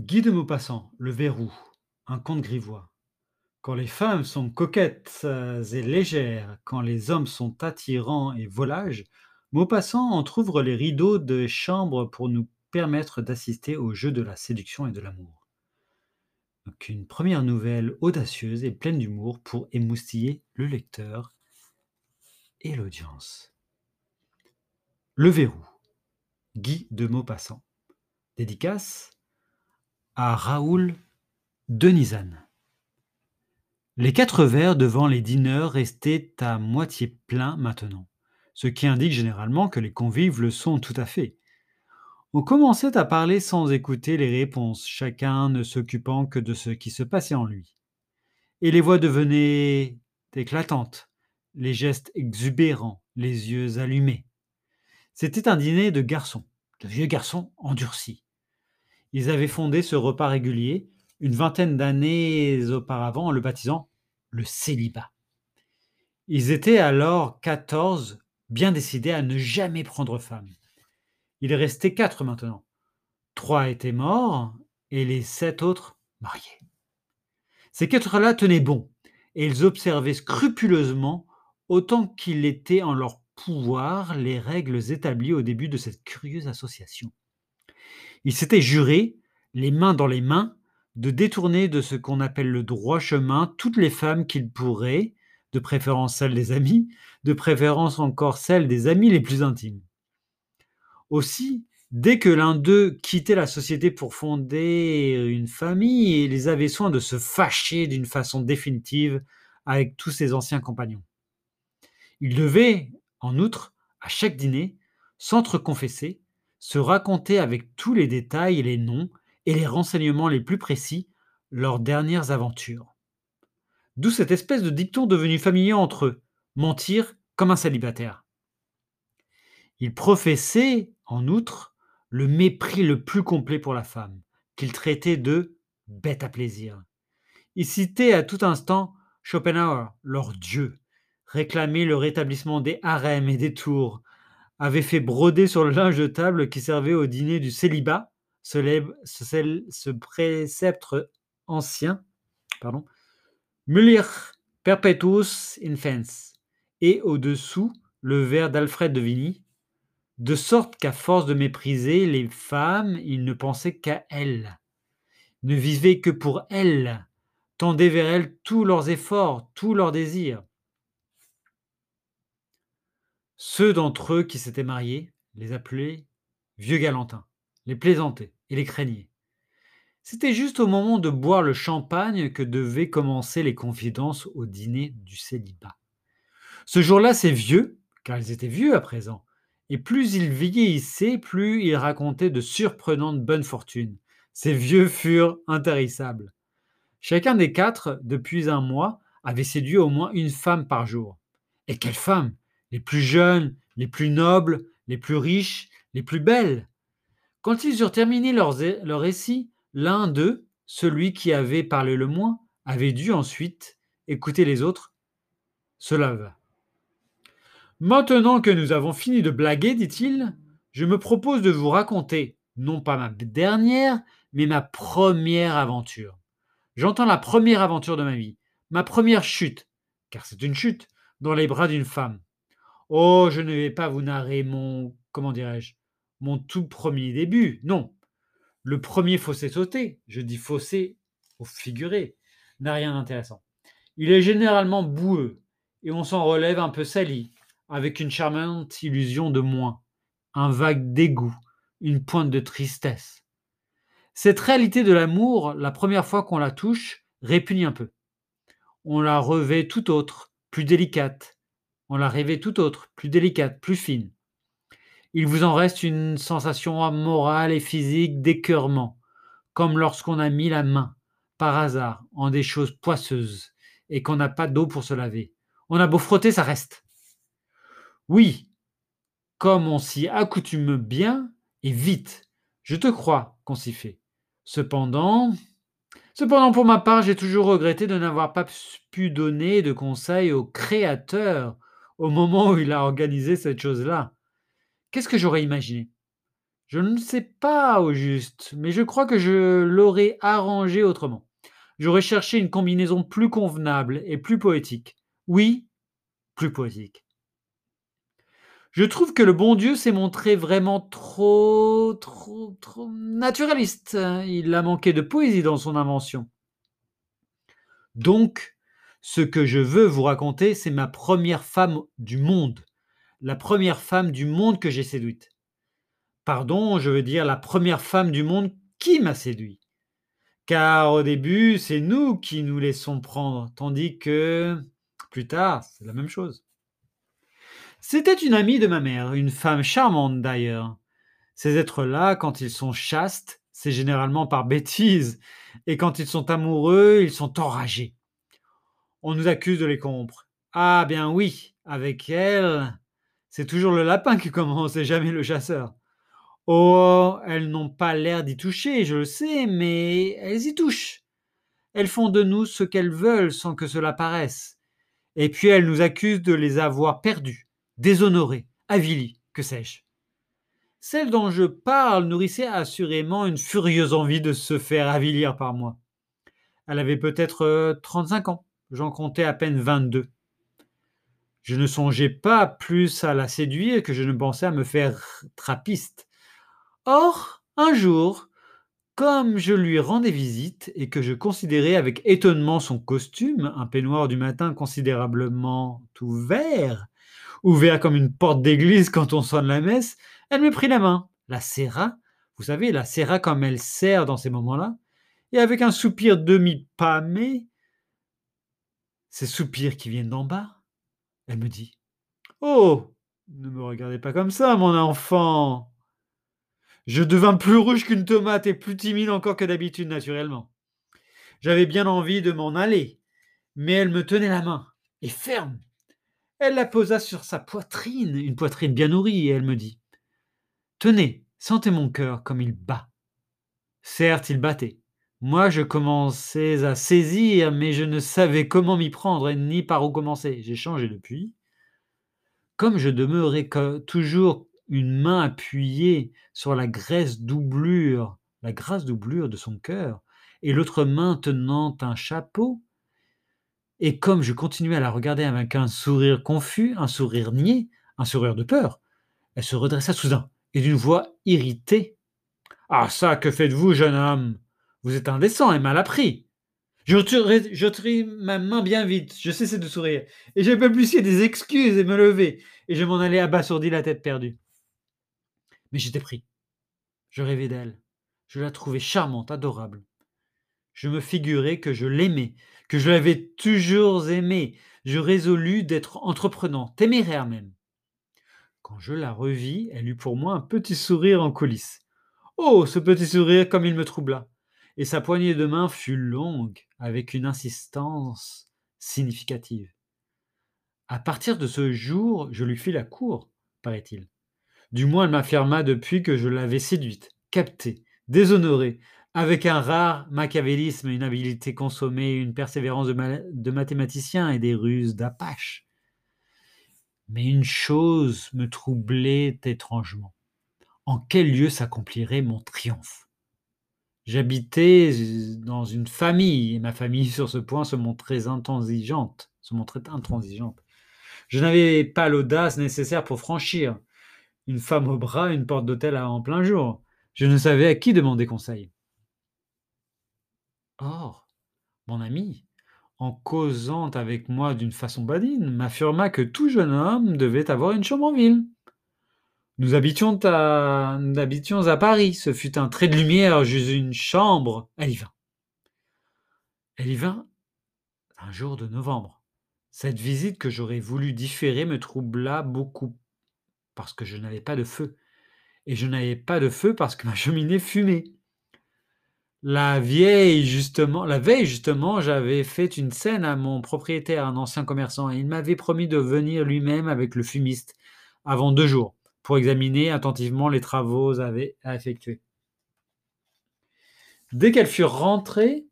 Guy de Maupassant, Le Verrou, un conte grivois. Quand les femmes sont coquettes et légères, quand les hommes sont attirants et volages, Maupassant entr'ouvre les rideaux des chambres pour nous permettre d'assister au jeu de la séduction et de l'amour. Donc une première nouvelle audacieuse et pleine d'humour pour émoustiller le lecteur et l'audience. Le Verrou, Guy de Maupassant. Dédicace à Raoul Denizane. Les quatre verres devant les dîneurs restaient à moitié pleins maintenant, ce qui indique généralement que les convives le sont tout à fait. On commençait à parler sans écouter les réponses, chacun ne s'occupant que de ce qui se passait en lui. Et les voix devenaient éclatantes, les gestes exubérants, les yeux allumés. C'était un dîner de garçons, de vieux garçons endurcis. Ils avaient fondé ce repas régulier une vingtaine d'années auparavant en le baptisant le célibat. Ils étaient alors quatorze, bien décidés à ne jamais prendre femme. Il restait quatre maintenant. Trois étaient morts et les sept autres mariés. Ces quatre-là tenaient bon et ils observaient scrupuleusement, autant qu'il était en leur pouvoir, les règles établies au début de cette curieuse association. Ils s'étaient jurés, les mains dans les mains, de détourner de ce qu'on appelle le droit chemin toutes les femmes qu'ils pourraient, de préférence celles des amis, de préférence encore celles des amis les plus intimes. Aussi, dès que l'un d'eux quittait la société pour fonder une famille, ils avaient soin de se fâcher d'une façon définitive avec tous ses anciens compagnons. Ils devaient, en outre, à chaque dîner, s'entreconfesser, se raconter avec tous les détails les noms et les renseignements les plus précis leurs dernières aventures. D'où cette espèce de dicton devenu familier entre eux, mentir comme un célibataire. Ils professaient, en outre, le mépris le plus complet pour la femme, qu'ils traitaient de bête à plaisir. Ils citaient à tout instant Schopenhauer, leur dieu, réclamaient le rétablissement des harems et des tours, avait fait broder sur le linge de table qui servait au dîner du célibat, ce, ce précepte ancien, pardon, Mulir perpetuus infens, et au-dessous le vers d'Alfred de Vigny, de sorte qu'à force de mépriser les femmes, il ne pensait qu'à elles, ne vivait que pour elles, tendaient vers elles tous leurs efforts, tous leurs désirs. Ceux d'entre eux qui s'étaient mariés les appelaient vieux galantins, les plaisantaient et les craignaient. C'était juste au moment de boire le champagne que devaient commencer les confidences au dîner du célibat. Ce jour-là, ces vieux, car ils étaient vieux à présent, et plus ils vieillissaient, plus ils racontaient de surprenantes bonnes fortunes. Ces vieux furent intarissables. Chacun des quatre, depuis un mois, avait séduit au moins une femme par jour. Et quelle femme les plus jeunes, les plus nobles, les plus riches, les plus belles. Quand ils eurent terminé leur, leur récit, l'un d'eux, celui qui avait parlé le moins, avait dû ensuite écouter les autres, se leva. Maintenant que nous avons fini de blaguer, dit-il, je me propose de vous raconter, non pas ma dernière, mais ma première aventure. J'entends la première aventure de ma vie, ma première chute, car c'est une chute, dans les bras d'une femme. Oh, je ne vais pas vous narrer mon, comment dirais-je, mon tout premier début. Non. Le premier fossé sauté, je dis fossé au figuré, n'a rien d'intéressant. Il est généralement boueux et on s'en relève un peu sali, avec une charmante illusion de moins, un vague dégoût, une pointe de tristesse. Cette réalité de l'amour, la première fois qu'on la touche, répugne un peu. On la revêt tout autre, plus délicate, on la rêvait tout autre, plus délicate, plus fine. Il vous en reste une sensation morale et physique d'écœurement, comme lorsqu'on a mis la main, par hasard, en des choses poisseuses, et qu'on n'a pas d'eau pour se laver. On a beau frotter, ça reste. Oui, comme on s'y accoutume bien et vite, je te crois qu'on s'y fait. Cependant, cependant pour ma part, j'ai toujours regretté de n'avoir pas pu donner de conseils au Créateur au moment où il a organisé cette chose-là. Qu'est-ce que j'aurais imaginé? Je ne sais pas au juste, mais je crois que je l'aurais arrangé autrement. J'aurais cherché une combinaison plus convenable et plus poétique. Oui, plus poétique. Je trouve que le bon Dieu s'est montré vraiment trop, trop, trop naturaliste. Il a manqué de poésie dans son invention. Donc, ce que je veux vous raconter, c'est ma première femme du monde. La première femme du monde que j'ai séduite. Pardon, je veux dire la première femme du monde qui m'a séduit. Car au début, c'est nous qui nous laissons prendre, tandis que plus tard, c'est la même chose. C'était une amie de ma mère, une femme charmante d'ailleurs. Ces êtres-là, quand ils sont chastes, c'est généralement par bêtise, et quand ils sont amoureux, ils sont enragés. On nous accuse de les corrompre. Ah bien oui, avec elle, c'est toujours le lapin qui commence et jamais le chasseur. Oh, elles n'ont pas l'air d'y toucher, je le sais, mais elles y touchent. Elles font de nous ce qu'elles veulent sans que cela paraisse. Et puis elles nous accusent de les avoir perdus déshonorée, avilie, que sais-je. Celle dont je parle nourrissait assurément une furieuse envie de se faire avilir par moi. Elle avait peut-être 35 euh, ans, j'en comptais à peine 22. Je ne songeais pas plus à la séduire que je ne pensais à me faire trappiste. Or, un jour, comme je lui rendais visite et que je considérais avec étonnement son costume, un peignoir du matin considérablement ouvert, ouvert comme une porte d'église quand on sonne la messe, elle me prit la main, la serra, vous savez, la serra comme elle serre dans ces moments-là, et avec un soupir demi-pâmé, ces soupirs qui viennent d'en bas, elle me dit Oh, ne me regardez pas comme ça, mon enfant. Je devins plus rouge qu'une tomate et plus timide encore que d'habitude, naturellement. J'avais bien envie de m'en aller, mais elle me tenait la main, et ferme, elle la posa sur sa poitrine, une poitrine bien nourrie, et elle me dit Tenez, sentez mon cœur comme il bat. Certes, il battait. Moi, je commençais à saisir, mais je ne savais comment m'y prendre ni par où commencer. J'ai changé depuis. Comme je demeurais toujours une main appuyée sur la graisse doublure, la grasse doublure de son cœur, et l'autre main tenant un chapeau, et comme je continuais à la regarder avec un sourire confus, un sourire niais, un sourire de peur, elle se redressa soudain et d'une voix irritée. Ah ça, que faites-vous, jeune homme? Vous êtes indécent et mal appris. Je retirai ma main bien vite, je cessai de sourire, et je balbutiai des excuses et me lever, et je m'en allais abasourdi la tête perdue. Mais j'étais pris. Je rêvais d'elle. Je la trouvais charmante, adorable. Je me figurais que je l'aimais, que je l'avais toujours aimée. Je résolus d'être entreprenant, téméraire même. Quand je la revis, elle eut pour moi un petit sourire en coulisses. Oh, ce petit sourire comme il me troubla. Et sa poignée de main fut longue, avec une insistance significative. À partir de ce jour, je lui fis la cour, paraît-il. Du moins, elle m'affirma depuis que je l'avais séduite, captée, déshonorée, avec un rare machiavélisme, une habileté consommée, une persévérance de, mathématicien et des ruses d'apache. Mais une chose me troublait étrangement. En quel lieu s'accomplirait mon triomphe? J'habitais dans une famille, et ma famille sur ce point se montrait intransigeante, se montrait intransigeante. Je n'avais pas l'audace nécessaire pour franchir une femme au bras, une porte d'hôtel en plein jour. Je ne savais à qui demander conseil. Or, mon ami, en causant avec moi d'une façon badine, m'affirma que tout jeune homme devait avoir une chambre en ville. Nous habitions à, Paris. Ce fut un trait de lumière, juste une chambre. Elle y vint. Elle y vint un jour de novembre. Cette visite que j'aurais voulu différer me troubla beaucoup parce que je n'avais pas de feu. Et je n'avais pas de feu parce que ma cheminée fumait. La vieille, justement, la veille, justement, j'avais fait une scène à mon propriétaire, un ancien commerçant, et il m'avait promis de venir lui-même avec le fumiste avant deux jours pour examiner attentivement les travaux à effectuer. Dès qu'elle fut rentrée,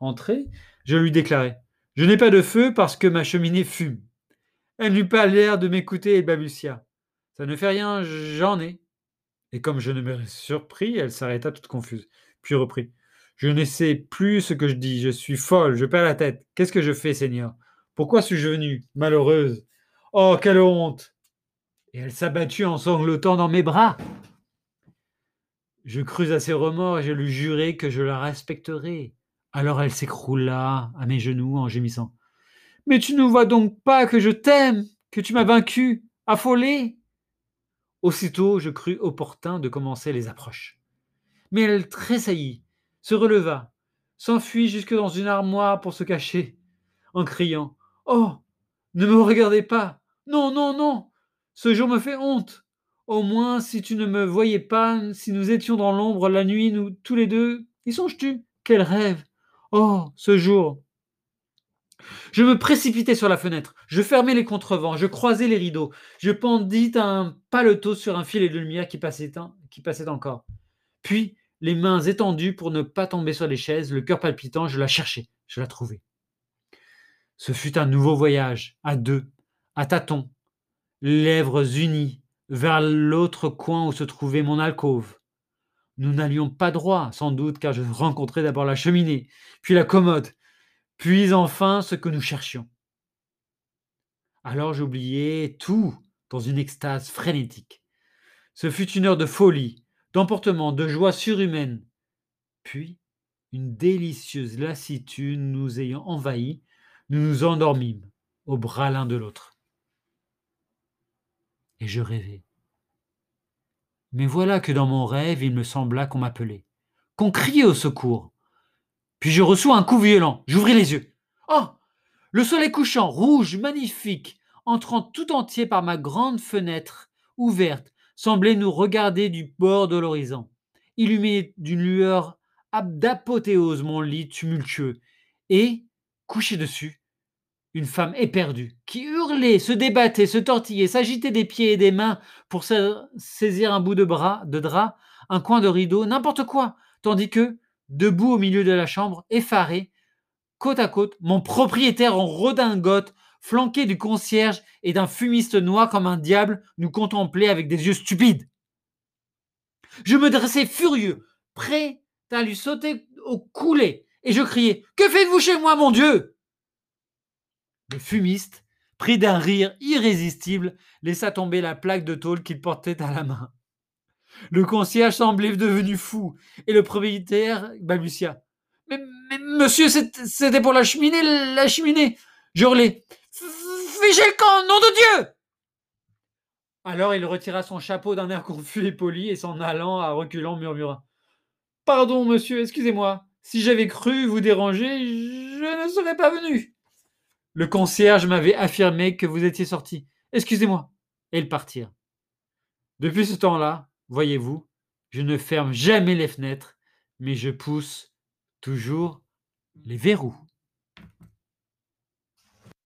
entrée, je lui déclarai Je n'ai pas de feu parce que ma cheminée fume. Elle n'eut pas l'air de m'écouter et balbutia Ça ne fait rien, j'en ai. Et comme je ne me surpris, elle s'arrêta toute confuse, puis reprit. Je ne sais plus ce que je dis, je suis folle, je perds la tête. Qu'est-ce que je fais, Seigneur? Pourquoi suis-je venue Malheureuse? Oh, quelle honte Et elle s'abattit en sanglotant dans mes bras. Je crus à ses remords et je lui jurai que je la respecterais. Alors elle s'écroula à mes genoux en gémissant. Mais tu ne vois donc pas que je t'aime, que tu m'as vaincu, affolé? Aussitôt je crus opportun de commencer les approches. Mais elle tressaillit, se releva, s'enfuit jusque dans une armoire pour se cacher, en criant Oh Ne me regardez pas Non, non, non Ce jour me fait honte. Au moins, si tu ne me voyais pas, si nous étions dans l'ombre la nuit, nous tous les deux, y songes-tu? Quel rêve. Oh Ce jour. Je me précipitai sur la fenêtre, je fermai les contrevents, je croisai les rideaux, je pendis un paletot sur un filet de lumière qui passait, qui passait encore. Puis, les mains étendues pour ne pas tomber sur les chaises, le cœur palpitant, je la cherchai, je la trouvai. Ce fut un nouveau voyage, à deux, à tâtons, lèvres unies, vers l'autre coin où se trouvait mon alcôve. Nous n'allions pas droit, sans doute, car je rencontrai d'abord la cheminée, puis la commode, puis enfin ce que nous cherchions. Alors j'oubliai tout dans une extase frénétique. Ce fut une heure de folie, d'emportement, de joie surhumaine. Puis, une délicieuse lassitude nous ayant envahis, nous nous endormîmes au bras l'un de l'autre. Et je rêvais. Mais voilà que dans mon rêve, il me sembla qu'on m'appelait, qu'on criait au secours. Puis je reçois un coup violent. J'ouvris les yeux. Oh Le soleil couchant, rouge, magnifique, entrant tout entier par ma grande fenêtre ouverte, semblait nous regarder du bord de l'horizon. Illuminé d'une lueur d'apothéose mon lit tumultueux. Et, couché dessus, une femme éperdue, qui hurlait, se débattait, se tortillait, s'agitait des pieds et des mains pour saisir un bout de bras, de drap, un coin de rideau, n'importe quoi, tandis que, debout au milieu de la chambre, effaré, côte à côte, mon propriétaire en redingote, flanqué du concierge et d'un fumiste noir comme un diable, nous contemplait avec des yeux stupides. Je me dressais furieux, prêt à lui sauter au coulet, et je criais Que faites-vous chez moi, mon Dieu? Le fumiste, pris d'un rire irrésistible, laissa tomber la plaque de tôle qu'il portait à la main. Le concierge semblait devenu fou, et le propriétaire balbutia. Mais, monsieur, c'était pour la cheminée, la cheminée. J'hurlais. Fichez le camp, nom de Dieu Alors il retira son chapeau d'un air confus et poli, et s'en allant à reculant murmura. Pardon, monsieur, excusez-moi. Si j'avais cru vous déranger, je ne serais pas venu. Le concierge m'avait affirmé que vous étiez sorti. Excusez-moi. Et ils partirent. Depuis ce temps-là, Voyez-vous, je ne ferme jamais les fenêtres, mais je pousse toujours les verrous.